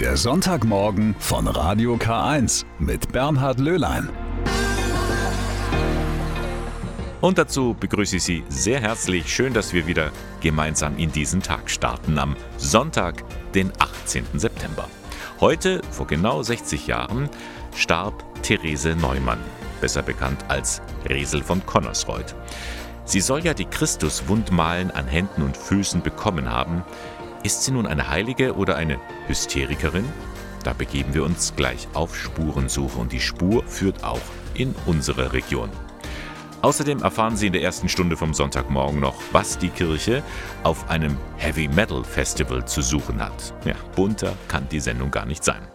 Der Sonntagmorgen von Radio K1 mit Bernhard Löhlein. Und dazu begrüße ich Sie sehr herzlich. Schön, dass wir wieder gemeinsam in diesen Tag starten am Sonntag, den 18. September. Heute, vor genau 60 Jahren, starb Therese Neumann, besser bekannt als Resel von Connersreuth. Sie soll ja die Christuswundmalen an Händen und Füßen bekommen haben. Ist sie nun eine Heilige oder eine Hysterikerin? Da begeben wir uns gleich auf Spurensuche und die Spur führt auch in unsere Region. Außerdem erfahren Sie in der ersten Stunde vom Sonntagmorgen noch, was die Kirche auf einem Heavy Metal Festival zu suchen hat. Ja, bunter kann die Sendung gar nicht sein.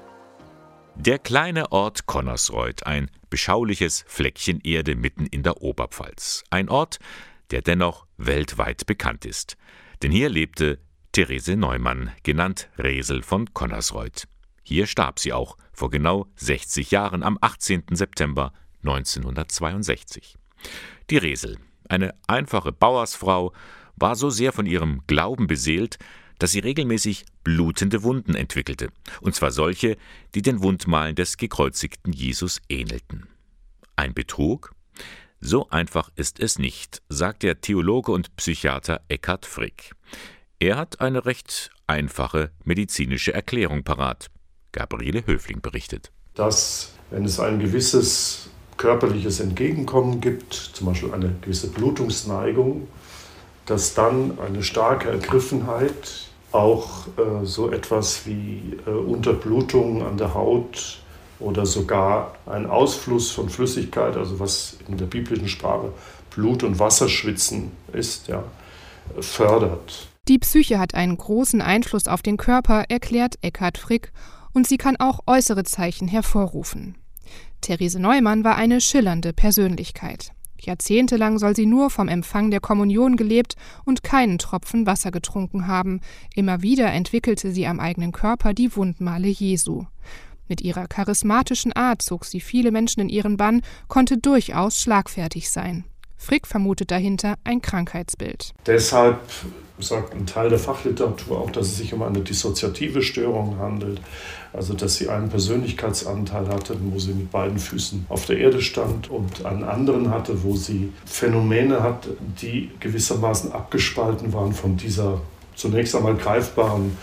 Der kleine Ort Connersreuth, ein beschauliches Fleckchen Erde mitten in der Oberpfalz. Ein Ort, der dennoch weltweit bekannt ist. Denn hier lebte Therese Neumann, genannt Resel von Connersreuth. Hier starb sie auch vor genau 60 Jahren am 18. September 1962. Die Resel, eine einfache Bauersfrau, war so sehr von ihrem Glauben beseelt, dass sie regelmäßig blutende Wunden entwickelte, und zwar solche, die den Wundmalen des gekreuzigten Jesus ähnelten. Ein Betrug? So einfach ist es nicht, sagt der Theologe und Psychiater Eckhard Frick. Er hat eine recht einfache medizinische Erklärung parat. Gabriele Höfling berichtet. Dass, wenn es ein gewisses körperliches Entgegenkommen gibt, zum Beispiel eine gewisse Blutungsneigung, dass dann eine starke Ergriffenheit auch äh, so etwas wie äh, Unterblutung an der Haut oder sogar ein Ausfluss von Flüssigkeit, also was in der biblischen Sprache Blut- und Wasserschwitzen ist, ja, fördert. Die Psyche hat einen großen Einfluss auf den Körper, erklärt Eckhard Frick, und sie kann auch äußere Zeichen hervorrufen. Therese Neumann war eine schillernde Persönlichkeit. Jahrzehntelang soll sie nur vom Empfang der Kommunion gelebt und keinen Tropfen Wasser getrunken haben. Immer wieder entwickelte sie am eigenen Körper die Wundmale Jesu. Mit ihrer charismatischen Art zog sie viele Menschen in ihren Bann, konnte durchaus schlagfertig sein. Frick vermutet dahinter ein Krankheitsbild. Deshalb sagt ein Teil der Fachliteratur auch, dass es sich um eine dissoziative Störung handelt. Also, dass sie einen Persönlichkeitsanteil hatte, wo sie mit beiden Füßen auf der Erde stand und einen anderen hatte, wo sie Phänomene hat, die gewissermaßen abgespalten waren von dieser zunächst einmal greifbaren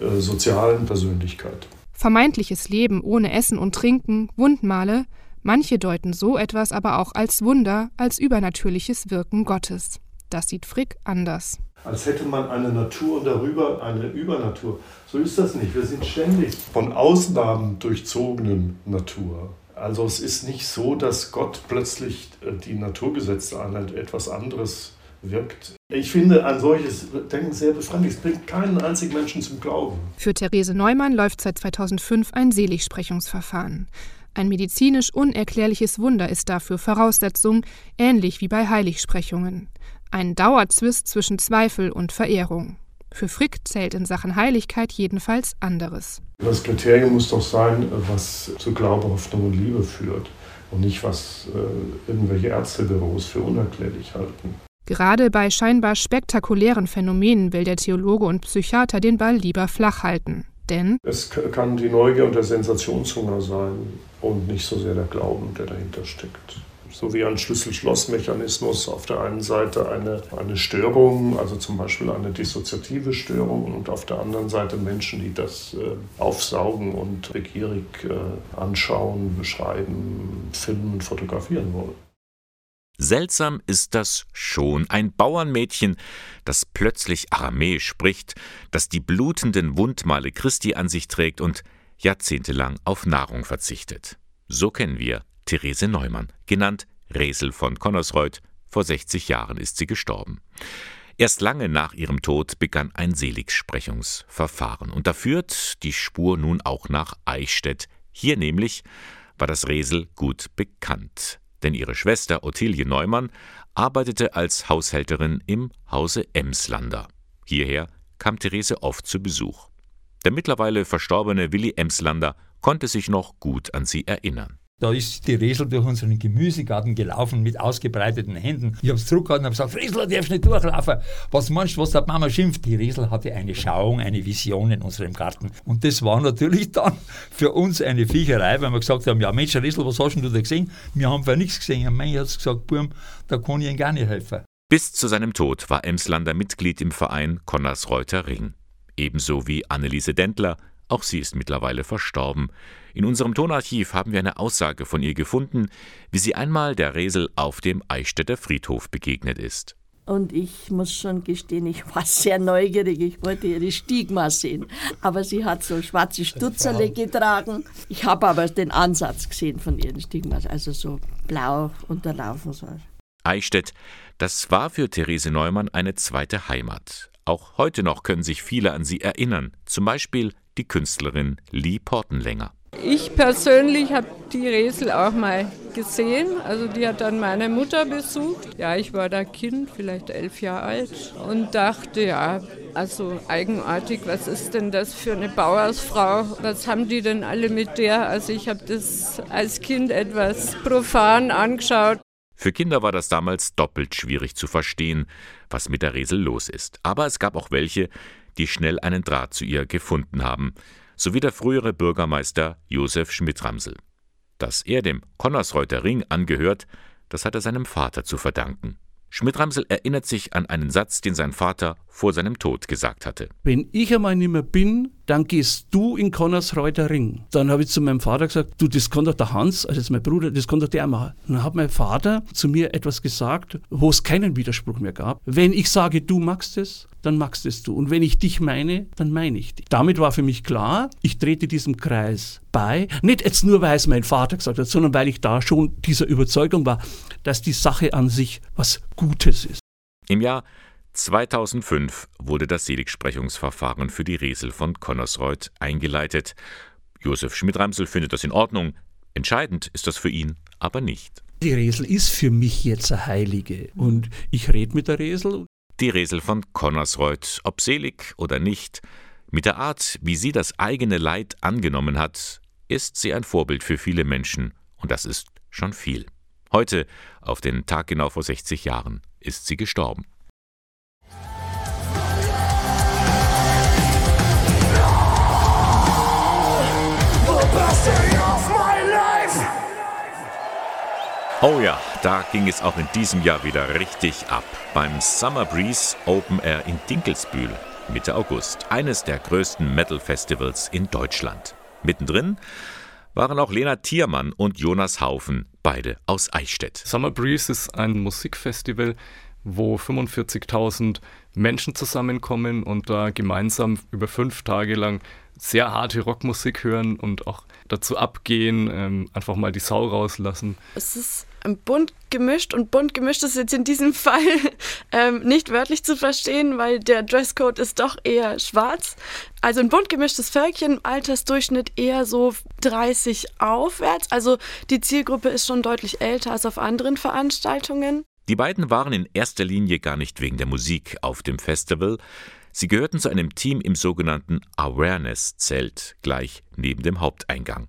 äh, sozialen Persönlichkeit. Vermeintliches Leben ohne Essen und Trinken, Wundmale, Manche deuten so etwas aber auch als Wunder, als übernatürliches Wirken Gottes. Das sieht Frick anders. Als hätte man eine Natur und darüber eine Übernatur. So ist das nicht. Wir sind ständig von Ausnahmen durchzogenen Natur. Also es ist nicht so, dass Gott plötzlich äh, die Naturgesetze anhält, etwas anderes wirkt. Ich finde ein solches Denken sehr befreiend. Es bringt keinen einzigen Menschen zum Glauben. Für Therese Neumann läuft seit 2005 ein Seligsprechungsverfahren. Ein medizinisch unerklärliches Wunder ist dafür Voraussetzung, ähnlich wie bei Heiligsprechungen. Ein Dauerzwist zwischen Zweifel und Verehrung. Für Frick zählt in Sachen Heiligkeit jedenfalls anderes. Das Kriterium muss doch sein, was zu Glaube, Hoffnung und Liebe führt und nicht, was äh, irgendwelche Ärztebüros für unerklärlich halten. Gerade bei scheinbar spektakulären Phänomenen will der Theologe und Psychiater den Ball lieber flach halten. Denn es kann die Neugier und der Sensationshunger sein und nicht so sehr der Glauben, der dahinter steckt. So wie ein Schlüssel-Schloss-Mechanismus auf der einen Seite eine, eine Störung, also zum Beispiel eine dissoziative Störung, und auf der anderen Seite Menschen, die das äh, aufsaugen und begierig äh, anschauen, beschreiben, filmen, fotografieren wollen. Seltsam ist das schon. Ein Bauernmädchen, das plötzlich Aramäisch spricht, das die blutenden Wundmale Christi an sich trägt und jahrzehntelang auf Nahrung verzichtet. So kennen wir Therese Neumann, genannt Resel von Connersreuth. Vor 60 Jahren ist sie gestorben. Erst lange nach ihrem Tod begann ein Seligsprechungsverfahren. Und da führt die Spur nun auch nach Eichstätt. Hier nämlich war das Resel gut bekannt. Denn ihre Schwester Ottilie Neumann arbeitete als Haushälterin im Hause Emslander. Hierher kam Therese oft zu Besuch. Der mittlerweile verstorbene Willi Emslander konnte sich noch gut an sie erinnern. Da ist die Resel durch unseren Gemüsegarten gelaufen mit ausgebreiteten Händen. Ich habe es zurückgehalten und habe gesagt, Resel, darfst nicht durchlaufen. Was meinst du, was der Mama schimpft? Die Resel hatte eine Schauung, eine Vision in unserem Garten. Und das war natürlich dann für uns eine Viecherei, weil wir gesagt haben, ja Mensch, Resel, was hast du da gesehen? Wir haben für nichts gesehen. Und mein hat gesagt, Burm, da kann ich Ihnen gar nicht helfen. Bis zu seinem Tod war Emslander Mitglied im Verein Konnersreuter Ring. Ebenso wie Anneliese Dendler, auch sie ist mittlerweile verstorben. In unserem Tonarchiv haben wir eine Aussage von ihr gefunden, wie sie einmal der Resel auf dem Eichstätter Friedhof begegnet ist. Und ich muss schon gestehen, ich war sehr neugierig. Ich wollte ihre Stigma sehen. Aber sie hat so schwarze Stutzerle getragen. Ich habe aber den Ansatz gesehen von ihren Stigmas, also so blau unterlaufen. So. Eichstätt, das war für Therese Neumann eine zweite Heimat. Auch heute noch können sich viele an sie erinnern, zum Beispiel die Künstlerin Lee Portenlänger. Ich persönlich habe die Resel auch mal gesehen. Also die hat dann meine Mutter besucht. Ja, ich war da Kind, vielleicht elf Jahre alt und dachte, ja, also eigenartig, was ist denn das für eine Bauersfrau? Was haben die denn alle mit der? Also ich habe das als Kind etwas profan angeschaut. Für Kinder war das damals doppelt schwierig zu verstehen, was mit der Resel los ist. Aber es gab auch welche, die schnell einen Draht zu ihr gefunden haben, sowie der frühere Bürgermeister Josef Schmidt-Ramsel. Dass er dem Connersreuter Ring angehört, das hat er seinem Vater zu verdanken. Schmidt-Ramsel erinnert sich an einen Satz, den sein Vater vor seinem Tod gesagt hatte. Wenn ich einmal nicht mehr bin, dann gehst du in Connersreuter Ring. Dann habe ich zu meinem Vater gesagt, du, das doch der Hans, also das ist mein Bruder, das doch der machen. Dann hat mein Vater zu mir etwas gesagt, wo es keinen Widerspruch mehr gab. Wenn ich sage, du magst es, dann magst es du. Und wenn ich dich meine, dann meine ich dich. Damit war für mich klar, ich trete diesem Kreis bei. Nicht jetzt nur, weil es mein Vater gesagt hat, sondern weil ich da schon dieser Überzeugung war, dass die Sache an sich was Gutes ist. Im Jahr 2005 wurde das Seligsprechungsverfahren für die Resel von Connersreuth eingeleitet. Josef Schmidt-Ramsel findet das in Ordnung. Entscheidend ist das für ihn aber nicht. Die Resel ist für mich jetzt eine Heilige und ich rede mit der Resel. Die Resel von Connersreuth, ob selig oder nicht, mit der Art, wie sie das eigene Leid angenommen hat, ist sie ein Vorbild für viele Menschen und das ist schon viel. Heute, auf den Tag genau vor 60 Jahren, ist sie gestorben. Oh ja, da ging es auch in diesem Jahr wieder richtig ab. Beim Summer Breeze Open Air in Dinkelsbühl Mitte August. Eines der größten Metal-Festivals in Deutschland. Mittendrin waren auch Lena Thiermann und Jonas Haufen, beide aus Eichstätt. Summer Breeze ist ein Musikfestival, wo 45.000 Menschen zusammenkommen und da gemeinsam über fünf Tage lang sehr harte Rockmusik hören und auch dazu abgehen, ähm, einfach mal die Sau rauslassen. Es ist bunt gemischt und bunt gemischt ist jetzt in diesem Fall ähm, nicht wörtlich zu verstehen, weil der Dresscode ist doch eher schwarz. Also ein bunt gemischtes Völkchen, Altersdurchschnitt eher so 30 aufwärts. Also die Zielgruppe ist schon deutlich älter als auf anderen Veranstaltungen. Die beiden waren in erster Linie gar nicht wegen der Musik auf dem Festival. Sie gehörten zu einem Team im sogenannten Awareness-Zelt, gleich neben dem Haupteingang.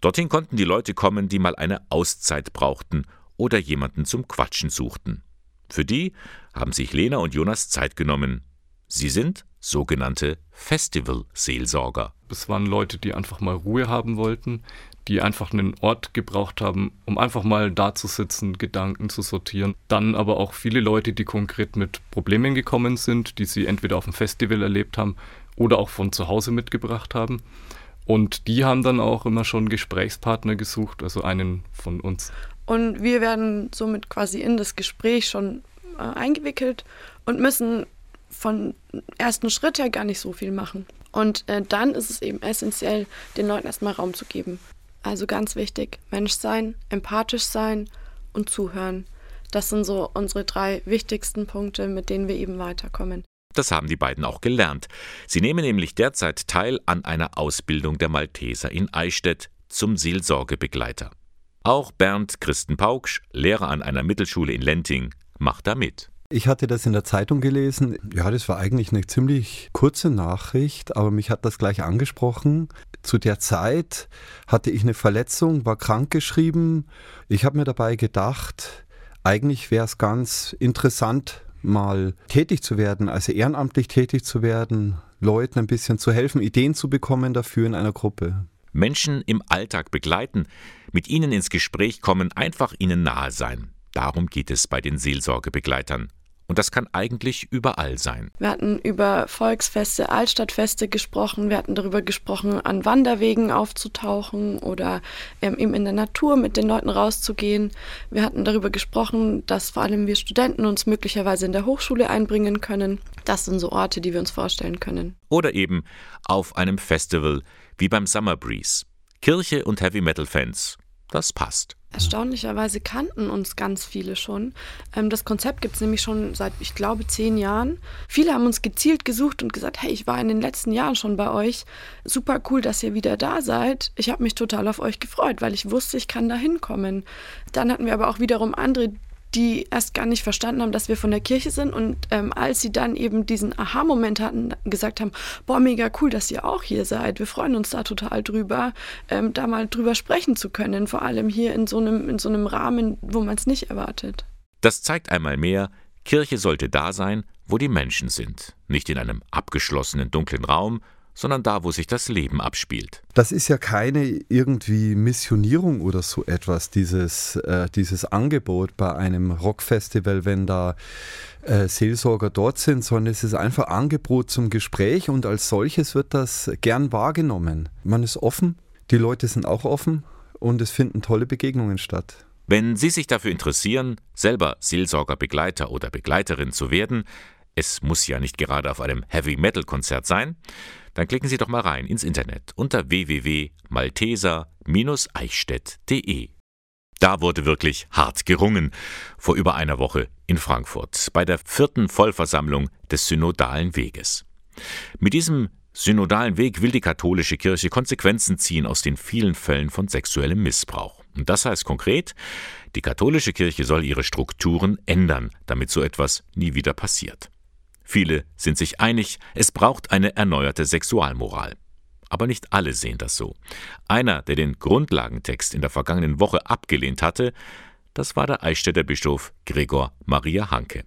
Dorthin konnten die Leute kommen, die mal eine Auszeit brauchten oder jemanden zum Quatschen suchten. Für die haben sich Lena und Jonas Zeit genommen. Sie sind sogenannte Festival-Seelsorger. Es waren Leute, die einfach mal Ruhe haben wollten, die einfach einen Ort gebraucht haben, um einfach mal da zu sitzen, Gedanken zu sortieren. Dann aber auch viele Leute, die konkret mit Problemen gekommen sind, die sie entweder auf dem Festival erlebt haben oder auch von zu Hause mitgebracht haben. Und die haben dann auch immer schon Gesprächspartner gesucht, also einen von uns. Und wir werden somit quasi in das Gespräch schon äh, eingewickelt und müssen von ersten Schritt her gar nicht so viel machen. Und äh, dann ist es eben essentiell, den Leuten erstmal Raum zu geben. Also ganz wichtig, Mensch sein, empathisch sein und zuhören. Das sind so unsere drei wichtigsten Punkte, mit denen wir eben weiterkommen. Das haben die beiden auch gelernt. Sie nehmen nämlich derzeit teil an einer Ausbildung der Malteser in Eichstätt zum Seelsorgebegleiter. Auch Bernd Christen Pauksch, Lehrer an einer Mittelschule in Lenting, macht da mit. Ich hatte das in der Zeitung gelesen. Ja, das war eigentlich eine ziemlich kurze Nachricht, aber mich hat das gleich angesprochen. Zu der Zeit hatte ich eine Verletzung, war krankgeschrieben. Ich habe mir dabei gedacht, eigentlich wäre es ganz interessant, mal tätig zu werden, also ehrenamtlich tätig zu werden, Leuten ein bisschen zu helfen, Ideen zu bekommen dafür in einer Gruppe. Menschen im Alltag begleiten, mit ihnen ins Gespräch kommen, einfach ihnen nahe sein. Darum geht es bei den Seelsorgebegleitern. Und das kann eigentlich überall sein. Wir hatten über Volksfeste, Altstadtfeste gesprochen. Wir hatten darüber gesprochen, an Wanderwegen aufzutauchen oder ähm, eben in der Natur mit den Leuten rauszugehen. Wir hatten darüber gesprochen, dass vor allem wir Studenten uns möglicherweise in der Hochschule einbringen können. Das sind so Orte, die wir uns vorstellen können. Oder eben auf einem Festival wie beim Summer Breeze. Kirche und Heavy Metal Fans. Das passt. Erstaunlicherweise kannten uns ganz viele schon. Ähm, das Konzept gibt es nämlich schon seit, ich glaube, zehn Jahren. Viele haben uns gezielt gesucht und gesagt, hey, ich war in den letzten Jahren schon bei euch. Super cool, dass ihr wieder da seid. Ich habe mich total auf euch gefreut, weil ich wusste, ich kann da hinkommen. Dann hatten wir aber auch wiederum andere, die erst gar nicht verstanden haben, dass wir von der Kirche sind. Und ähm, als sie dann eben diesen Aha-Moment hatten, gesagt haben, boah, mega cool, dass ihr auch hier seid. Wir freuen uns da total drüber, ähm, da mal drüber sprechen zu können. Vor allem hier in so einem, in so einem Rahmen, wo man es nicht erwartet. Das zeigt einmal mehr, Kirche sollte da sein, wo die Menschen sind, nicht in einem abgeschlossenen dunklen Raum, sondern da, wo sich das Leben abspielt. Das ist ja keine irgendwie Missionierung oder so etwas, dieses, äh, dieses Angebot bei einem Rockfestival, wenn da äh, Seelsorger dort sind, sondern es ist einfach Angebot zum Gespräch und als solches wird das gern wahrgenommen. Man ist offen, die Leute sind auch offen und es finden tolle Begegnungen statt. Wenn Sie sich dafür interessieren, selber Seelsorgerbegleiter oder Begleiterin zu werden, es muss ja nicht gerade auf einem Heavy-Metal-Konzert sein, dann klicken Sie doch mal rein ins Internet unter www.malteser-eichstätt.de. Da wurde wirklich hart gerungen vor über einer Woche in Frankfurt bei der vierten Vollversammlung des Synodalen Weges. Mit diesem synodalen Weg will die katholische Kirche Konsequenzen ziehen aus den vielen Fällen von sexuellem Missbrauch. Und das heißt konkret, die katholische Kirche soll ihre Strukturen ändern, damit so etwas nie wieder passiert. Viele sind sich einig, es braucht eine erneuerte Sexualmoral. Aber nicht alle sehen das so. Einer, der den Grundlagentext in der vergangenen Woche abgelehnt hatte, das war der Eichstätter Bischof Gregor Maria Hanke.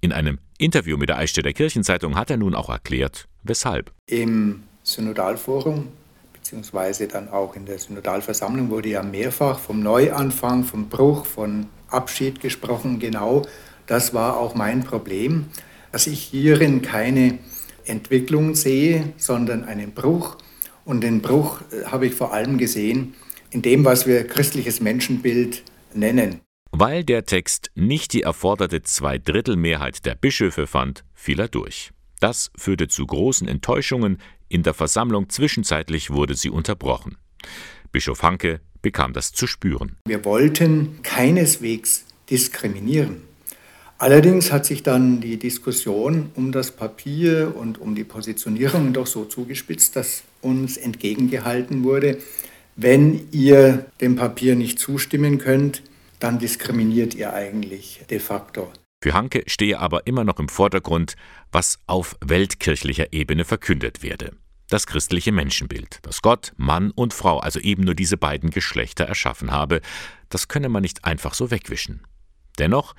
In einem Interview mit der Eichstätter Kirchenzeitung hat er nun auch erklärt, weshalb. Im Synodalforum beziehungsweise dann auch in der Synodalversammlung wurde ja mehrfach vom Neuanfang, vom Bruch, von Abschied gesprochen. Genau das war auch mein Problem dass ich hierin keine Entwicklung sehe, sondern einen Bruch. Und den Bruch äh, habe ich vor allem gesehen in dem, was wir christliches Menschenbild nennen. Weil der Text nicht die erforderte Zweidrittelmehrheit der Bischöfe fand, fiel er durch. Das führte zu großen Enttäuschungen. In der Versammlung zwischenzeitlich wurde sie unterbrochen. Bischof Hanke bekam das zu spüren. Wir wollten keineswegs diskriminieren. Allerdings hat sich dann die Diskussion um das Papier und um die Positionierung doch so zugespitzt, dass uns entgegengehalten wurde, wenn ihr dem Papier nicht zustimmen könnt, dann diskriminiert ihr eigentlich de facto. Für Hanke stehe aber immer noch im Vordergrund, was auf weltkirchlicher Ebene verkündet werde. Das christliche Menschenbild, das Gott, Mann und Frau, also eben nur diese beiden Geschlechter erschaffen habe, das könne man nicht einfach so wegwischen. Dennoch,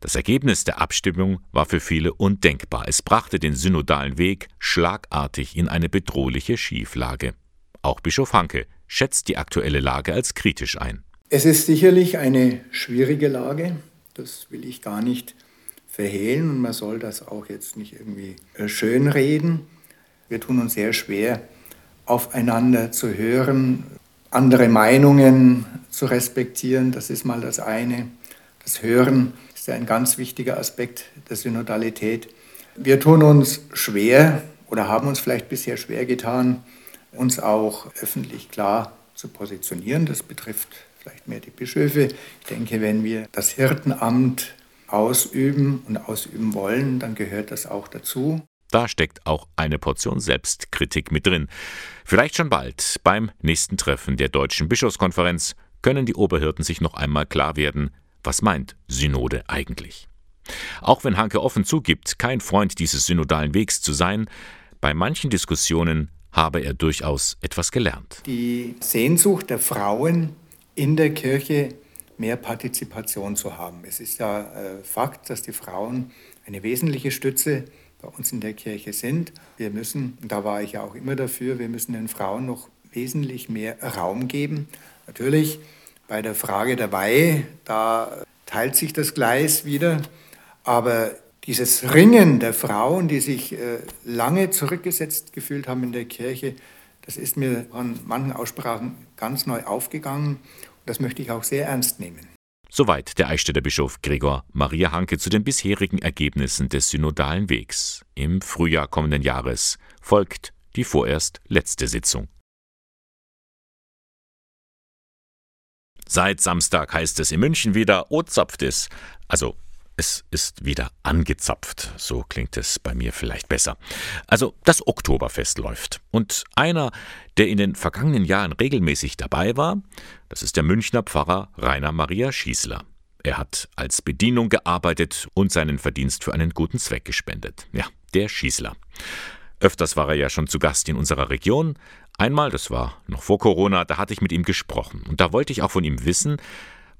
das Ergebnis der Abstimmung war für viele undenkbar. Es brachte den synodalen Weg schlagartig in eine bedrohliche Schieflage. Auch Bischof Hanke schätzt die aktuelle Lage als kritisch ein. Es ist sicherlich eine schwierige Lage, das will ich gar nicht verhehlen und man soll das auch jetzt nicht irgendwie äh, schönreden. Wir tun uns sehr schwer, aufeinander zu hören, andere Meinungen zu respektieren, das ist mal das eine. Das Hören ist ein ganz wichtiger Aspekt der Synodalität. Wir tun uns schwer oder haben uns vielleicht bisher schwer getan, uns auch öffentlich klar zu positionieren. Das betrifft vielleicht mehr die Bischöfe. Ich denke, wenn wir das Hirtenamt ausüben und ausüben wollen, dann gehört das auch dazu. Da steckt auch eine Portion Selbstkritik mit drin. Vielleicht schon bald beim nächsten Treffen der Deutschen Bischofskonferenz können die Oberhirten sich noch einmal klar werden, was meint Synode eigentlich? Auch wenn Hanke offen zugibt, kein Freund dieses synodalen Wegs zu sein, bei manchen Diskussionen habe er durchaus etwas gelernt. Die Sehnsucht der Frauen in der Kirche mehr Partizipation zu haben. Es ist ja äh, Fakt, dass die Frauen eine wesentliche Stütze bei uns in der Kirche sind. Wir müssen, da war ich ja auch immer dafür, wir müssen den Frauen noch wesentlich mehr Raum geben. Natürlich bei der Frage der Weihe, da teilt sich das Gleis wieder, aber dieses Ringen der Frauen, die sich äh, lange zurückgesetzt gefühlt haben in der Kirche, das ist mir von manchen Aussprachen ganz neu aufgegangen und das möchte ich auch sehr ernst nehmen. Soweit der Eichstätter Bischof Gregor Maria Hanke zu den bisherigen Ergebnissen des synodalen Wegs. Im Frühjahr kommenden Jahres folgt die vorerst letzte Sitzung. Seit Samstag heißt es in München wieder, O zapft es. Also es ist wieder angezapft. So klingt es bei mir vielleicht besser. Also das Oktoberfest läuft. Und einer, der in den vergangenen Jahren regelmäßig dabei war, das ist der Münchner Pfarrer Rainer Maria Schießler. Er hat als Bedienung gearbeitet und seinen Verdienst für einen guten Zweck gespendet. Ja, der Schießler. Öfters war er ja schon zu Gast in unserer Region. Einmal, das war noch vor Corona, da hatte ich mit ihm gesprochen. Und da wollte ich auch von ihm wissen,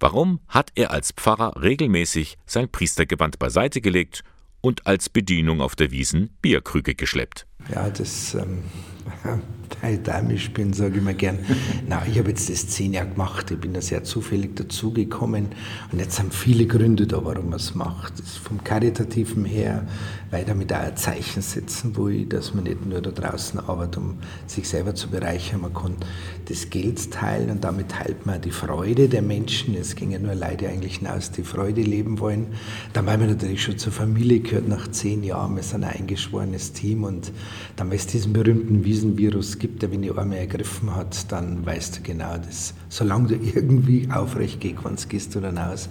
Warum hat er als Pfarrer regelmäßig sein Priestergewand beiseite gelegt und als Bedienung auf der Wiesen Bierkrüge geschleppt? Ja, das, ähm, damisch bin, sage ich mir gern, na, ich habe jetzt das zehn Jahre gemacht, ich bin da sehr zufällig dazugekommen und jetzt haben viele Gründe da, warum man es macht. Vom Karitativen her, weil damit auch ein Zeichen setzen will, dass man nicht nur da draußen arbeitet, um sich selber zu bereichern, man kann das Geld teilen und damit teilt man die Freude der Menschen. Es ging ja nur Leute eigentlich hinaus, die Freude leben wollen. Dann, weil man natürlich schon zur Familie gehört nach zehn Jahren, wir sind ein eingeschworenes Team und dann, es diesen berühmten Wiesenvirus gibt, der wenn die Arme ergriffen hat, dann weißt du genau, dass solange du irgendwie aufrecht kannst, gehst du dann aus.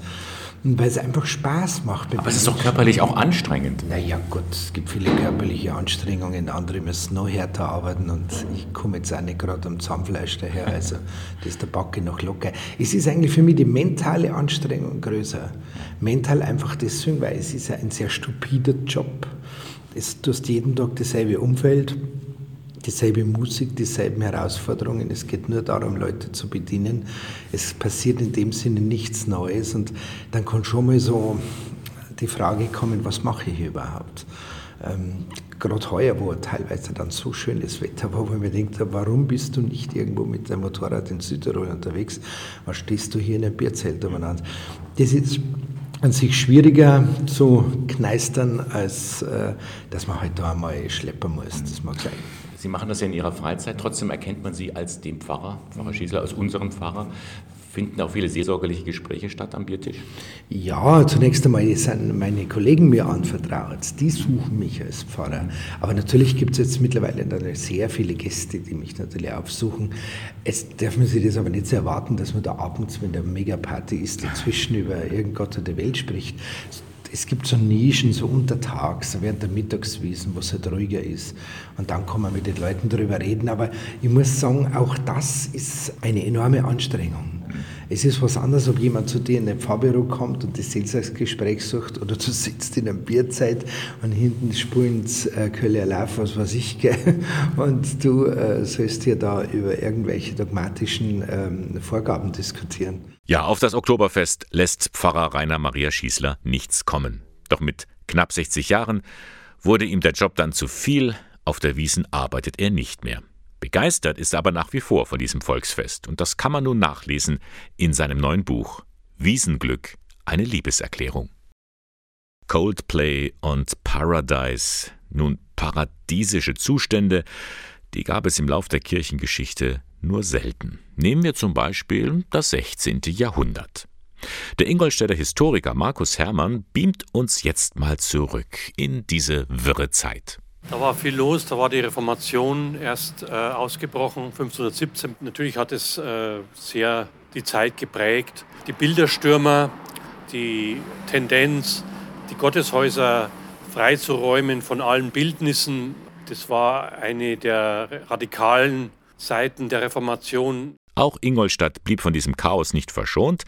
Und weil es einfach Spaß macht. Aber es ist doch körperlich auch anstrengend. Naja, Gott, es gibt viele körperliche Anstrengungen. Andere müssen noch härter arbeiten und ich komme jetzt auch nicht gerade am Zahnfleisch daher. Also, das ist der Backe noch locker. Es ist eigentlich für mich die mentale Anstrengung größer. Mental einfach deswegen, weil es ist ein sehr stupider Job. Es, du hast jeden Tag dasselbe Umfeld dieselbe Musik, dieselben Herausforderungen. Es geht nur darum, Leute zu bedienen. Es passiert in dem Sinne nichts Neues und dann kann schon mal so die Frage kommen, was mache ich hier überhaupt? Ähm, Gerade heuer, wo teilweise dann so schönes Wetter war, wo ich mir denkt, warum bist du nicht irgendwo mit deinem Motorrad in Südtirol unterwegs? Was stehst du hier in einem Bierzelt umeinander? Das ist an sich schwieriger zu kneistern, als äh, dass man halt da einmal schleppen muss. Das mag sein. Sie machen das ja in Ihrer Freizeit, trotzdem erkennt man Sie als den Pfarrer, Pfarrer Schießler, als unseren Pfarrer. Finden auch viele seelsorgerliche Gespräche statt am Biertisch? Ja, zunächst einmal sind meine Kollegen mir anvertraut. Die suchen mich als Pfarrer. Aber natürlich gibt es jetzt mittlerweile sehr viele Gäste, die mich natürlich aufsuchen. Es darf man sich das aber nicht so erwarten, dass man da abends, wenn der Megaparty ist, dazwischen über irgend Gott der Welt spricht es gibt so Nischen, so untertags, während der Mittagswiesen, wo es halt ruhiger ist. Und dann kann man mit den Leuten darüber reden. Aber ich muss sagen, auch das ist eine enorme Anstrengung. Es ist was anderes, ob jemand zu dir in ein Fahrbüro kommt und das Seelsorgsgespräch sucht oder du sitzt in einer Bierzeit und hinten spulen äh, Kölle Lauf, was weiß ich, gell? und du äh, sollst dir da über irgendwelche dogmatischen ähm, Vorgaben diskutieren. Ja, auf das Oktoberfest lässt Pfarrer Rainer Maria Schießler nichts kommen. Doch mit knapp 60 Jahren wurde ihm der Job dann zu viel, auf der Wiesen arbeitet er nicht mehr. Begeistert ist er aber nach wie vor von diesem Volksfest und das kann man nun nachlesen in seinem neuen Buch Wiesenglück, eine Liebeserklärung. Coldplay und Paradise, nun paradiesische Zustände, die gab es im Lauf der Kirchengeschichte nur selten. Nehmen wir zum Beispiel das 16. Jahrhundert. Der Ingolstädter Historiker Markus Hermann beamt uns jetzt mal zurück in diese wirre Zeit. Da war viel los, da war die Reformation erst äh, ausgebrochen, 1517. Natürlich hat es äh, sehr die Zeit geprägt. Die Bilderstürmer, die Tendenz, die Gotteshäuser freizuräumen von allen Bildnissen, das war eine der radikalen Seiten der Reformation. Auch Ingolstadt blieb von diesem Chaos nicht verschont.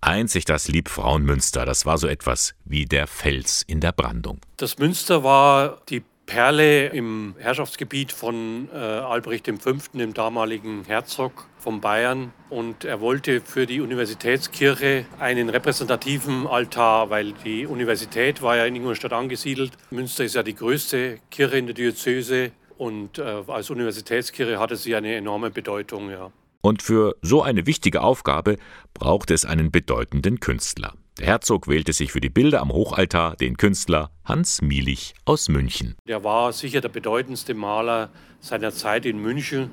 Einzig das Liebfrauenmünster, das war so etwas wie der Fels in der Brandung. Das Münster war die Perle im Herrschaftsgebiet von äh, Albrecht V., dem damaligen Herzog von Bayern. Und er wollte für die Universitätskirche einen repräsentativen Altar, weil die Universität war ja in Ingolstadt angesiedelt. Münster ist ja die größte Kirche in der Diözese und äh, als Universitätskirche hatte sie eine enorme Bedeutung. Ja. Und für so eine wichtige Aufgabe braucht es einen bedeutenden Künstler. Der Herzog wählte sich für die Bilder am Hochaltar den Künstler Hans Mielich aus München. Der war sicher der bedeutendste Maler seiner Zeit in München.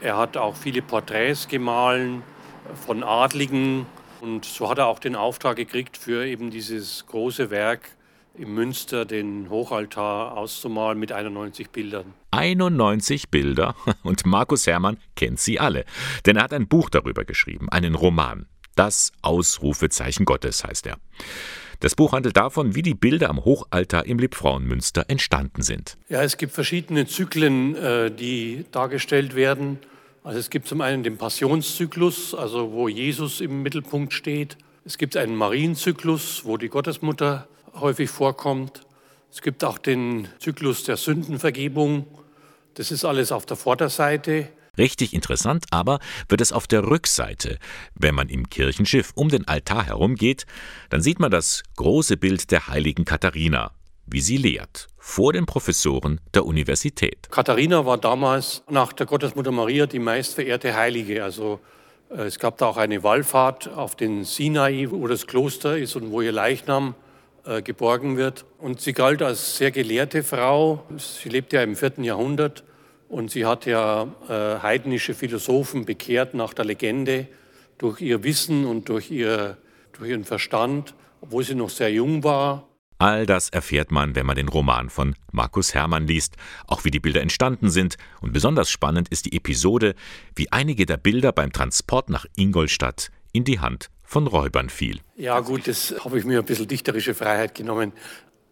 Er hat auch viele Porträts gemahlen von Adligen und so hat er auch den Auftrag gekriegt, für eben dieses große Werk im Münster den Hochaltar auszumalen mit 91 Bildern. 91 Bilder und Markus Hermann kennt sie alle, denn er hat ein Buch darüber geschrieben, einen Roman. Das Ausrufezeichen Gottes heißt er. Das Buch handelt davon, wie die Bilder am Hochaltar im Liebfrauenmünster entstanden sind. Ja, es gibt verschiedene Zyklen, äh, die dargestellt werden. Also es gibt zum einen den Passionszyklus, also wo Jesus im Mittelpunkt steht. Es gibt einen Marienzyklus, wo die Gottesmutter häufig vorkommt. Es gibt auch den Zyklus der Sündenvergebung. Das ist alles auf der Vorderseite. Richtig interessant aber wird es auf der Rückseite. Wenn man im Kirchenschiff um den Altar herumgeht, dann sieht man das große Bild der heiligen Katharina, wie sie lehrt, vor den Professoren der Universität. Katharina war damals nach der Gottesmutter Maria die meistverehrte Heilige. Also äh, es gab da auch eine Wallfahrt auf den Sinai, wo das Kloster ist und wo ihr Leichnam geborgen wird. Und sie galt als sehr gelehrte Frau. Sie lebte ja im vierten Jahrhundert und sie hat ja äh, heidnische Philosophen bekehrt nach der Legende durch ihr Wissen und durch, ihr, durch ihren Verstand, obwohl sie noch sehr jung war. All das erfährt man, wenn man den Roman von Markus Hermann liest, auch wie die Bilder entstanden sind. Und besonders spannend ist die Episode, wie einige der Bilder beim Transport nach Ingolstadt in die Hand von Räubern fiel. Ja gut, das habe ich mir ein bisschen dichterische Freiheit genommen.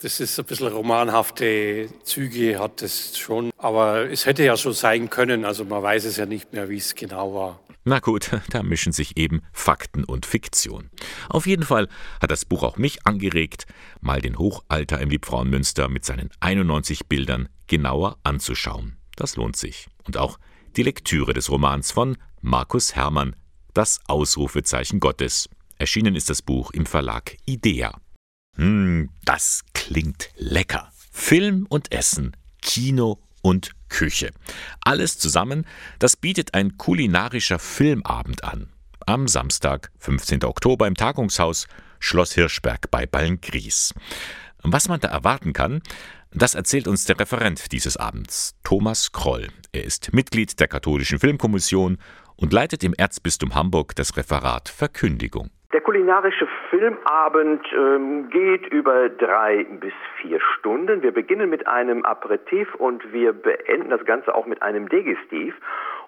Das ist ein bisschen romanhafte Züge, hat es schon. Aber es hätte ja so sein können, also man weiß es ja nicht mehr, wie es genau war. Na gut, da mischen sich eben Fakten und Fiktion. Auf jeden Fall hat das Buch auch mich angeregt, mal den Hochalter im Liebfrauenmünster mit seinen 91 Bildern genauer anzuschauen. Das lohnt sich. Und auch die Lektüre des Romans von Markus Hermann, Das Ausrufezeichen Gottes. Erschienen ist das Buch im Verlag Idea. Hm, das klingt lecker. Film und Essen, Kino und Küche. Alles zusammen, das bietet ein kulinarischer Filmabend an. Am Samstag, 15. Oktober im Tagungshaus Schloss Hirschberg bei Ballengries. Was man da erwarten kann, das erzählt uns der Referent dieses Abends, Thomas Kroll. Er ist Mitglied der Katholischen Filmkommission und leitet im Erzbistum Hamburg das Referat Verkündigung. Der kulinarische Filmabend ähm, geht über drei bis vier Stunden. Wir beginnen mit einem Aperitif und wir beenden das Ganze auch mit einem Digestiv.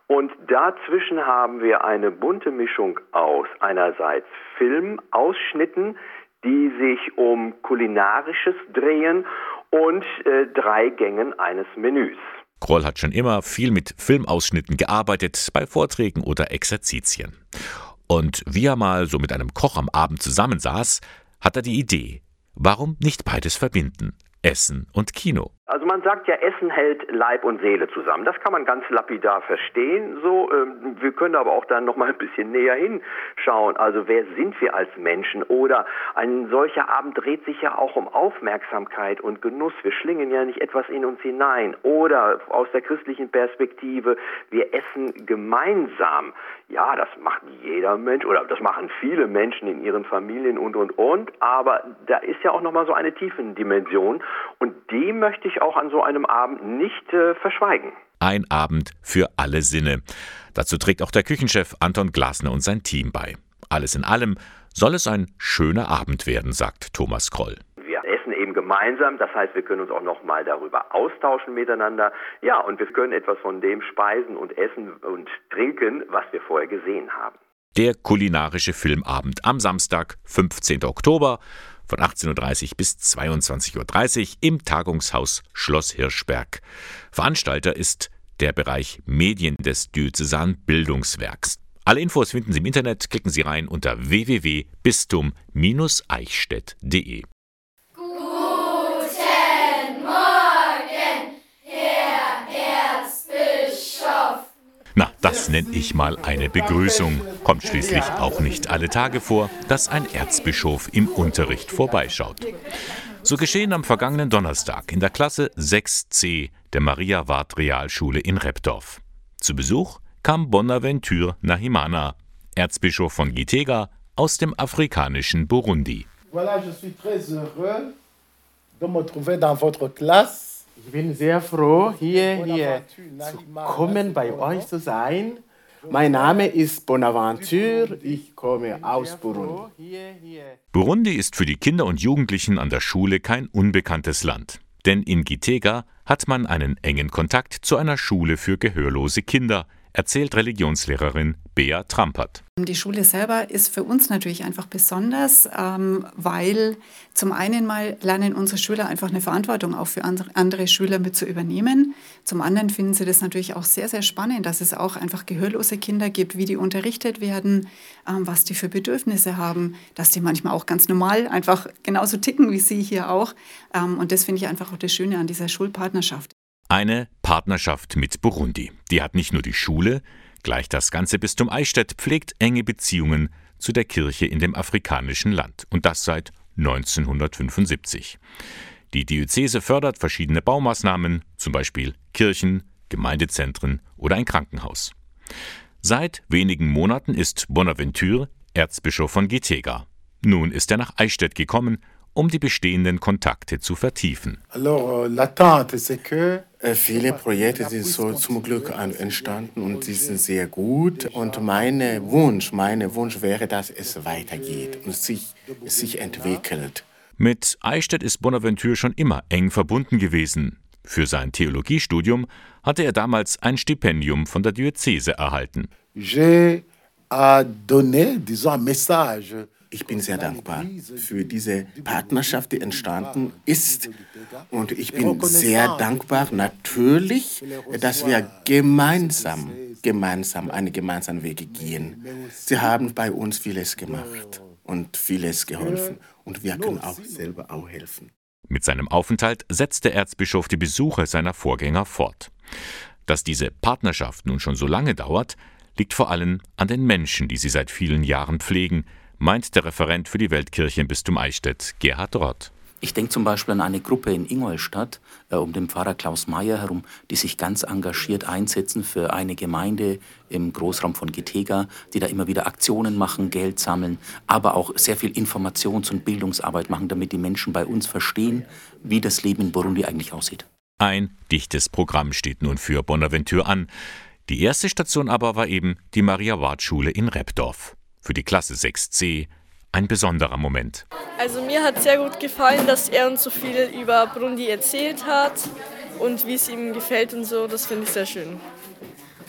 Und dazwischen haben wir eine bunte Mischung aus einerseits Filmausschnitten, die sich um kulinarisches drehen und äh, drei Gängen eines Menüs. Kroll hat schon immer viel mit Filmausschnitten gearbeitet, bei Vorträgen oder Exerzitien. Und wie er mal so mit einem Koch am Abend zusammensaß, hat er die Idee, warum nicht beides verbinden, Essen und Kino. Also man sagt ja, Essen hält Leib und Seele zusammen. Das kann man ganz lapidar verstehen. So, ähm, wir können aber auch dann noch mal ein bisschen näher hinschauen. Also wer sind wir als Menschen? Oder ein solcher Abend dreht sich ja auch um Aufmerksamkeit und Genuss. Wir schlingen ja nicht etwas in uns hinein. Oder aus der christlichen Perspektive, wir essen gemeinsam. Ja, das macht jeder Mensch oder das machen viele Menschen in ihren Familien und und und. Aber da ist ja auch noch mal so eine tiefen Dimension und die möchte ich auch an so einem Abend nicht äh, verschweigen. Ein Abend für alle Sinne. Dazu trägt auch der Küchenchef Anton Glasner und sein Team bei. Alles in allem soll es ein schöner Abend werden, sagt Thomas Kroll. Wir essen eben gemeinsam, das heißt, wir können uns auch noch mal darüber austauschen miteinander. Ja, und wir können etwas von dem speisen und essen und trinken, was wir vorher gesehen haben. Der kulinarische Filmabend am Samstag, 15. Oktober von 18.30 Uhr bis 22.30 Uhr im Tagungshaus Schloss Hirschberg. Veranstalter ist der Bereich Medien des Diözesan Bildungswerks. Alle Infos finden Sie im Internet. Klicken Sie rein unter www.bistum-eichstätt.de. Na, das nenne ich mal eine Begrüßung. Kommt schließlich auch nicht alle Tage vor, dass ein Erzbischof im Unterricht vorbeischaut. So geschehen am vergangenen Donnerstag in der Klasse 6c der Maria Ward Realschule in Repdorf. Zu Besuch kam Bonaventure Nahimana, Erzbischof von Gitega aus dem afrikanischen Burundi. Voilà, je suis très heureux de me trouver dans votre classe. Ich bin sehr froh, hier, hier zu kommen, bei euch zu sein. Mein Name ist Bonaventure, ich komme aus Burundi. Burundi ist für die Kinder und Jugendlichen an der Schule kein unbekanntes Land. Denn in Gitega hat man einen engen Kontakt zu einer Schule für gehörlose Kinder, erzählt Religionslehrerin Bea Trampert. Die Schule selber ist für uns natürlich einfach besonders, ähm, weil zum einen mal lernen unsere Schüler einfach eine Verantwortung auch für andere Schüler mit zu übernehmen. Zum anderen finden sie das natürlich auch sehr, sehr spannend, dass es auch einfach gehörlose Kinder gibt, wie die unterrichtet werden, ähm, was die für Bedürfnisse haben, dass die manchmal auch ganz normal einfach genauso ticken wie sie hier auch. Ähm, und das finde ich einfach auch das Schöne an dieser Schulpartnerschaft. Eine Partnerschaft mit Burundi. Die hat nicht nur die Schule, gleich das ganze Bistum Eichstätt pflegt enge Beziehungen zu der Kirche in dem afrikanischen Land. Und das seit 1975. Die Diözese fördert verschiedene Baumaßnahmen, zum Beispiel Kirchen, Gemeindezentren oder ein Krankenhaus. Seit wenigen Monaten ist Bonaventure Erzbischof von Gitega. Nun ist er nach Eichstätt gekommen um die bestehenden Kontakte zu vertiefen. Que äh, Viele Projekte sind so zum Glück entstanden und sie sind sehr gut. Und mein Wunsch, mein Wunsch wäre, dass es weitergeht und sich, sich entwickelt. Mit Eichstätt ist Bonaventure schon immer eng verbunden gewesen. Für sein Theologiestudium hatte er damals ein Stipendium von der Diözese erhalten. J'ai à donner, disons, un message ich bin sehr dankbar für diese Partnerschaft, die entstanden ist. Und ich bin sehr dankbar natürlich, dass wir gemeinsam, gemeinsam eine gemeinsame Wege gehen. Sie haben bei uns vieles gemacht und vieles geholfen. Und wir können auch selber auch helfen. Mit seinem Aufenthalt setzt der Erzbischof die Besuche seiner Vorgänger fort. Dass diese Partnerschaft nun schon so lange dauert, liegt vor allem an den Menschen, die sie seit vielen Jahren pflegen, meint der Referent für die Weltkirche im Bistum Eichstätt, Gerhard Rott. Ich denke zum Beispiel an eine Gruppe in Ingolstadt äh, um den Pfarrer Klaus Mayer herum, die sich ganz engagiert einsetzen für eine Gemeinde im Großraum von Gitega, die da immer wieder Aktionen machen, Geld sammeln, aber auch sehr viel Informations- und Bildungsarbeit machen, damit die Menschen bei uns verstehen, wie das Leben in Burundi eigentlich aussieht. Ein dichtes Programm steht nun für Bonaventure an. Die erste Station aber war eben die Maria-Ward-Schule in Repdorf für die Klasse 6c ein besonderer Moment. Also mir hat sehr gut gefallen, dass er uns so viel über Burundi erzählt hat und wie es ihm gefällt und so. Das finde ich sehr schön.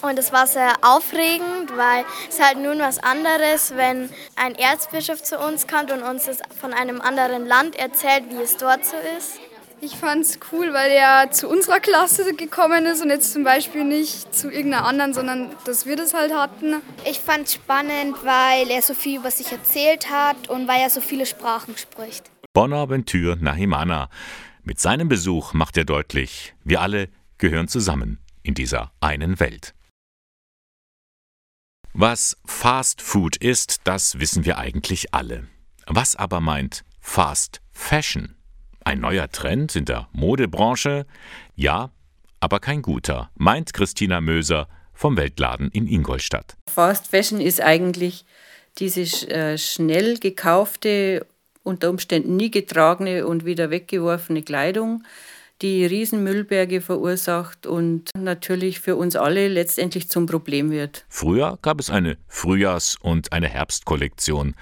Und es war sehr aufregend, weil es halt nun was anderes, wenn ein Erzbischof zu uns kommt und uns von einem anderen Land erzählt, wie es dort so ist. Ich fand es cool, weil er zu unserer Klasse gekommen ist und jetzt zum Beispiel nicht zu irgendeiner anderen, sondern dass wir das halt hatten. Ich fand es spannend, weil er so viel über sich erzählt hat und weil er so viele Sprachen spricht. Bonaventure Nahimana. Mit seinem Besuch macht er deutlich, wir alle gehören zusammen in dieser einen Welt. Was Fast Food ist, das wissen wir eigentlich alle. Was aber meint Fast Fashion? Ein neuer Trend in der Modebranche? Ja, aber kein guter, meint Christina Möser vom Weltladen in Ingolstadt. Fast Fashion ist eigentlich diese äh, schnell gekaufte, unter Umständen nie getragene und wieder weggeworfene Kleidung, die Riesenmüllberge verursacht und natürlich für uns alle letztendlich zum Problem wird. Früher gab es eine Frühjahrs- und eine Herbstkollektion.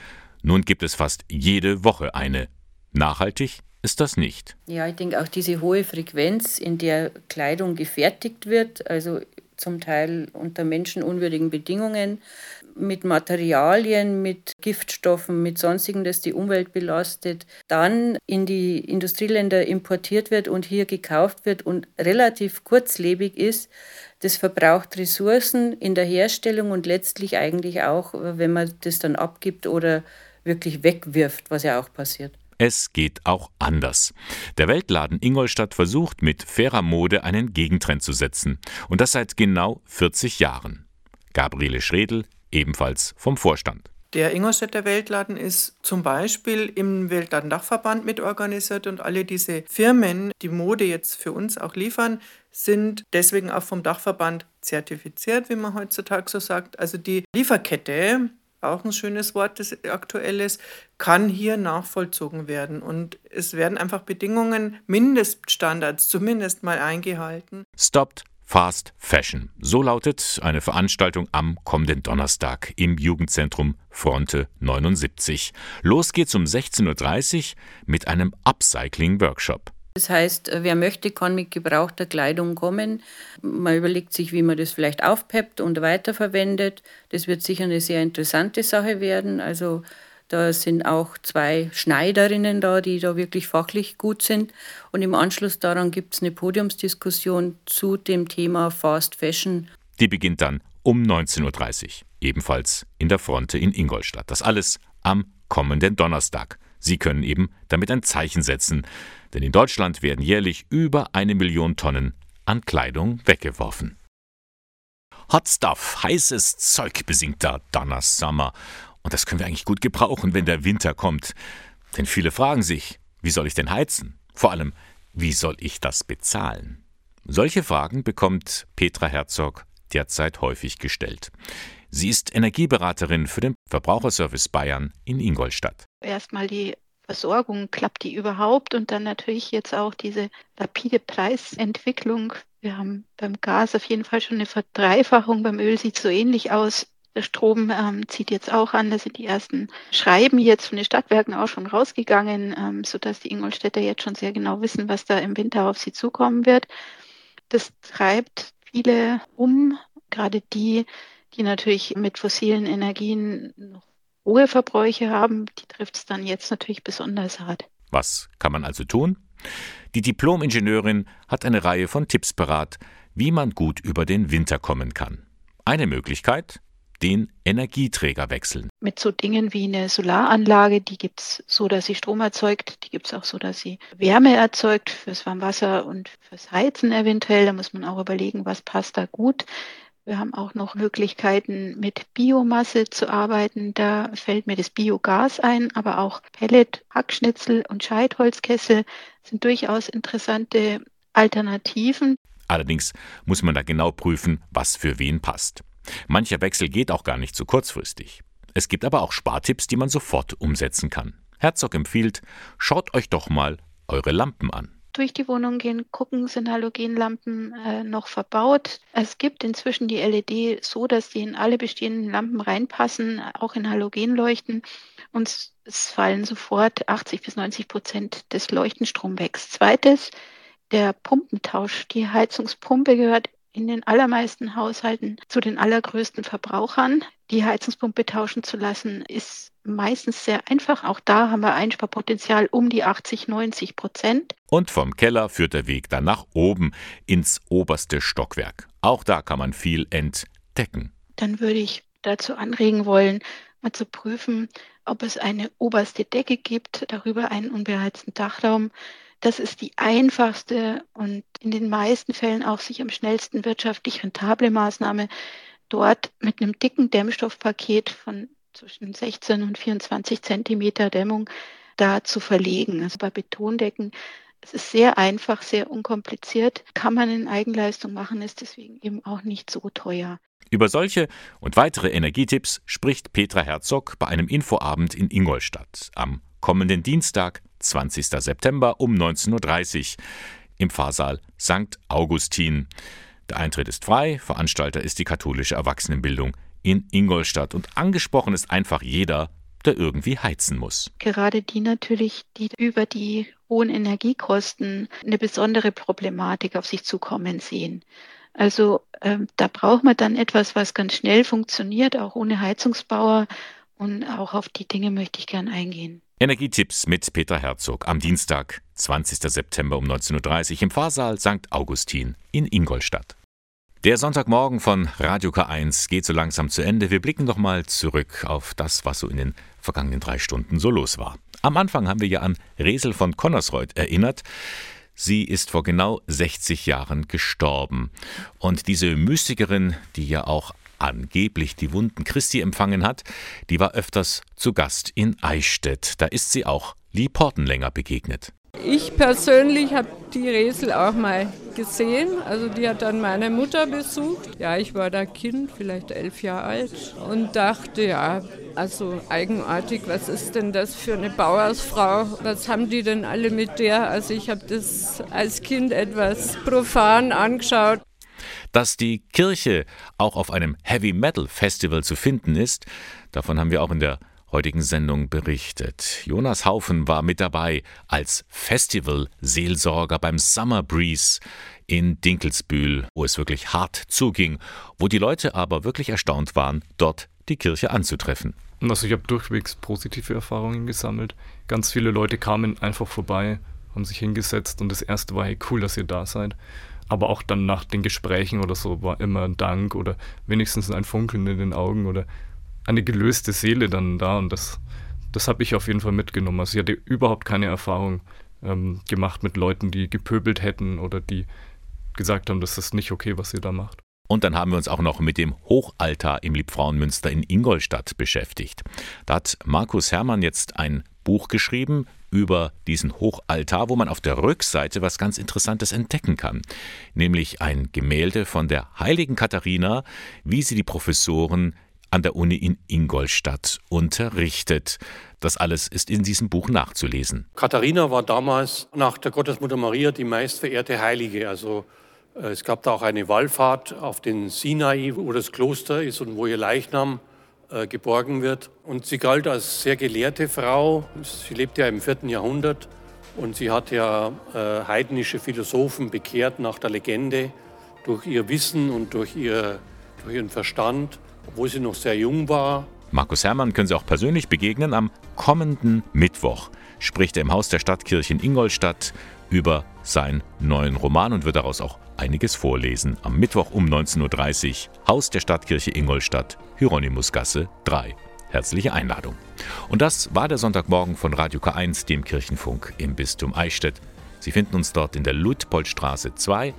Nun gibt es fast jede Woche eine. Nachhaltig ist das nicht. Ja, ich denke auch diese hohe Frequenz, in der Kleidung gefertigt wird, also zum Teil unter menschenunwürdigen Bedingungen, mit Materialien, mit Giftstoffen, mit sonstigen, das die Umwelt belastet, dann in die Industrieländer importiert wird und hier gekauft wird und relativ kurzlebig ist, das verbraucht Ressourcen in der Herstellung und letztlich eigentlich auch, wenn man das dann abgibt oder wirklich wegwirft, was ja auch passiert. Es geht auch anders. Der Weltladen Ingolstadt versucht mit fairer Mode einen Gegentrend zu setzen. Und das seit genau 40 Jahren. Gabriele Schredel, ebenfalls vom Vorstand. Der Ingolstädter Weltladen ist zum Beispiel im Weltladendachverband mitorganisiert und alle diese Firmen, die Mode jetzt für uns auch liefern, sind deswegen auch vom Dachverband zertifiziert, wie man heutzutage so sagt. Also die Lieferkette, auch ein schönes Wort, das aktuell ist, kann hier nachvollzogen werden. Und es werden einfach Bedingungen, Mindeststandards zumindest mal eingehalten. Stopped Fast Fashion. So lautet eine Veranstaltung am kommenden Donnerstag im Jugendzentrum Fronte 79. Los geht's um 16.30 Uhr mit einem Upcycling-Workshop. Das heißt, wer möchte, kann mit gebrauchter Kleidung kommen. Man überlegt sich, wie man das vielleicht aufpeppt und weiterverwendet. Das wird sicher eine sehr interessante Sache werden. Also da sind auch zwei Schneiderinnen da, die da wirklich fachlich gut sind. Und im Anschluss daran gibt es eine Podiumsdiskussion zu dem Thema Fast Fashion. Die beginnt dann um 19.30 Uhr, ebenfalls in der Fronte in Ingolstadt. Das alles am kommenden Donnerstag. Sie können eben damit ein Zeichen setzen, denn in Deutschland werden jährlich über eine Million Tonnen an Kleidung weggeworfen. Hot Stuff, heißes Zeug besingt da Donna Summer. Und das können wir eigentlich gut gebrauchen, wenn der Winter kommt. Denn viele fragen sich, wie soll ich denn heizen? Vor allem, wie soll ich das bezahlen? Solche Fragen bekommt Petra Herzog derzeit häufig gestellt. Sie ist Energieberaterin für den Verbraucherservice Bayern in Ingolstadt. Erstmal die Versorgung, klappt die überhaupt? Und dann natürlich jetzt auch diese rapide Preisentwicklung. Wir haben beim Gas auf jeden Fall schon eine Verdreifachung, beim Öl sieht es so ähnlich aus. Der Strom ähm, zieht jetzt auch an. Da sind die ersten Schreiben jetzt von den Stadtwerken auch schon rausgegangen, ähm, sodass die Ingolstädter jetzt schon sehr genau wissen, was da im Winter auf sie zukommen wird. Das treibt viele um, gerade die, die natürlich mit fossilen Energien noch hohe Verbräuche haben. Die trifft es dann jetzt natürlich besonders hart. Was kann man also tun? Die Diplom-Ingenieurin hat eine Reihe von Tipps parat, wie man gut über den Winter kommen kann. Eine Möglichkeit, den Energieträger wechseln. Mit so Dingen wie eine Solaranlage, die gibt es so, dass sie Strom erzeugt, die gibt es auch so, dass sie Wärme erzeugt fürs Warmwasser und fürs Heizen eventuell. Da muss man auch überlegen, was passt da gut. Wir haben auch noch Möglichkeiten, mit Biomasse zu arbeiten. Da fällt mir das Biogas ein, aber auch Pellet, Hackschnitzel und Scheitholzkessel sind durchaus interessante Alternativen. Allerdings muss man da genau prüfen, was für wen passt. Mancher Wechsel geht auch gar nicht so kurzfristig. Es gibt aber auch Spartipps, die man sofort umsetzen kann. Herzog empfiehlt, schaut euch doch mal eure Lampen an durch die Wohnung gehen, gucken, sind Halogenlampen äh, noch verbaut. Es gibt inzwischen die LED so, dass die in alle bestehenden Lampen reinpassen, auch in Halogenleuchten. Und es fallen sofort 80 bis 90 Prozent des Leuchtenstroms weg. Zweites, der Pumpentausch. Die Heizungspumpe gehört in den allermeisten Haushalten zu den allergrößten Verbrauchern. Die Heizungspumpe tauschen zu lassen, ist meistens sehr einfach. Auch da haben wir Einsparpotenzial um die 80, 90 Prozent. Und vom Keller führt der Weg dann nach oben ins oberste Stockwerk. Auch da kann man viel entdecken. Dann würde ich dazu anregen wollen, mal zu prüfen, ob es eine oberste Decke gibt, darüber einen unbeheizten Dachraum. Das ist die einfachste und in den meisten Fällen auch sich am schnellsten wirtschaftlich rentable Maßnahme, dort mit einem dicken Dämmstoffpaket von zwischen 16 und 24 Zentimeter Dämmung da zu verlegen. Also bei Betondecken, es ist sehr einfach, sehr unkompliziert, kann man in Eigenleistung machen, ist deswegen eben auch nicht so teuer. Über solche und weitere Energietipps spricht Petra Herzog bei einem Infoabend in Ingolstadt am kommenden Dienstag, 20. September um 19.30 Uhr im Pfarrsaal St. Augustin. Der Eintritt ist frei, Veranstalter ist die katholische Erwachsenenbildung in Ingolstadt und angesprochen ist einfach jeder, der irgendwie heizen muss. Gerade die natürlich, die über die hohen Energiekosten eine besondere Problematik auf sich zukommen sehen. Also ähm, da braucht man dann etwas, was ganz schnell funktioniert, auch ohne Heizungsbauer. Und auch auf die Dinge möchte ich gern eingehen. Energietipps mit Peter Herzog am Dienstag, 20. September um 19.30 Uhr im Pfarrsaal St. Augustin in Ingolstadt. Der Sonntagmorgen von Radio K1 geht so langsam zu Ende. Wir blicken noch mal zurück auf das, was so in den vergangenen drei Stunden so los war. Am Anfang haben wir ja an Resel von Connersreuth erinnert. Sie ist vor genau 60 Jahren gestorben. Und diese Mystikerin, die ja auch angeblich die Wunden Christi empfangen hat, die war öfters zu Gast in Eichstätt. Da ist sie auch Lee Portenlänger begegnet. Ich persönlich habe die Resel auch mal gesehen. Also die hat dann meine Mutter besucht. Ja, ich war da Kind, vielleicht elf Jahre alt und dachte, ja, also eigenartig, was ist denn das für eine Bauersfrau? Was haben die denn alle mit der? Also ich habe das als Kind etwas profan angeschaut. Dass die Kirche auch auf einem Heavy Metal Festival zu finden ist, davon haben wir auch in der heutigen Sendung berichtet. Jonas Haufen war mit dabei als Festival-Seelsorger beim Summer Breeze in Dinkelsbühl, wo es wirklich hart zuging, wo die Leute aber wirklich erstaunt waren, dort die Kirche anzutreffen. Also ich habe durchwegs positive Erfahrungen gesammelt. Ganz viele Leute kamen einfach vorbei, haben sich hingesetzt und das erste war, hey, cool, dass ihr da seid. Aber auch dann nach den Gesprächen oder so war immer ein Dank oder wenigstens ein Funkeln in den Augen oder eine gelöste Seele dann da und das, das habe ich auf jeden Fall mitgenommen. Also ich hatte überhaupt keine Erfahrung ähm, gemacht mit Leuten, die gepöbelt hätten oder die gesagt haben, das ist nicht okay, was ihr da macht. Und dann haben wir uns auch noch mit dem Hochaltar im Liebfrauenmünster in Ingolstadt beschäftigt. Da hat Markus Hermann jetzt ein Buch geschrieben über diesen Hochaltar, wo man auf der Rückseite was ganz Interessantes entdecken kann. Nämlich ein Gemälde von der heiligen Katharina, wie sie die Professoren an der Uni in Ingolstadt unterrichtet. Das alles ist in diesem Buch nachzulesen. Katharina war damals nach der Gottesmutter Maria die meistverehrte Heilige. Also äh, es gab da auch eine Wallfahrt auf den Sinai, wo das Kloster ist und wo ihr Leichnam äh, geborgen wird. Und sie galt als sehr gelehrte Frau. Sie lebte ja im vierten Jahrhundert und sie hat ja äh, heidnische Philosophen bekehrt nach der Legende durch ihr Wissen und durch, ihr, durch ihren Verstand obwohl sie noch sehr jung war. Markus Herrmann können Sie auch persönlich begegnen. Am kommenden Mittwoch spricht er im Haus der Stadtkirche in Ingolstadt über seinen neuen Roman und wird daraus auch einiges vorlesen. Am Mittwoch um 19.30 Uhr, Haus der Stadtkirche Ingolstadt, Hieronymusgasse 3. Herzliche Einladung. Und das war der Sonntagmorgen von Radio K1, dem Kirchenfunk im Bistum Eichstätt. Sie finden uns dort in der Luitpoldstraße 2.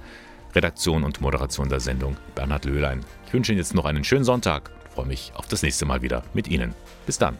Redaktion und Moderation der Sendung Bernhard Löhlein. Ich wünsche Ihnen jetzt noch einen schönen Sonntag. Freue mich auf das nächste Mal wieder mit Ihnen. Bis dann.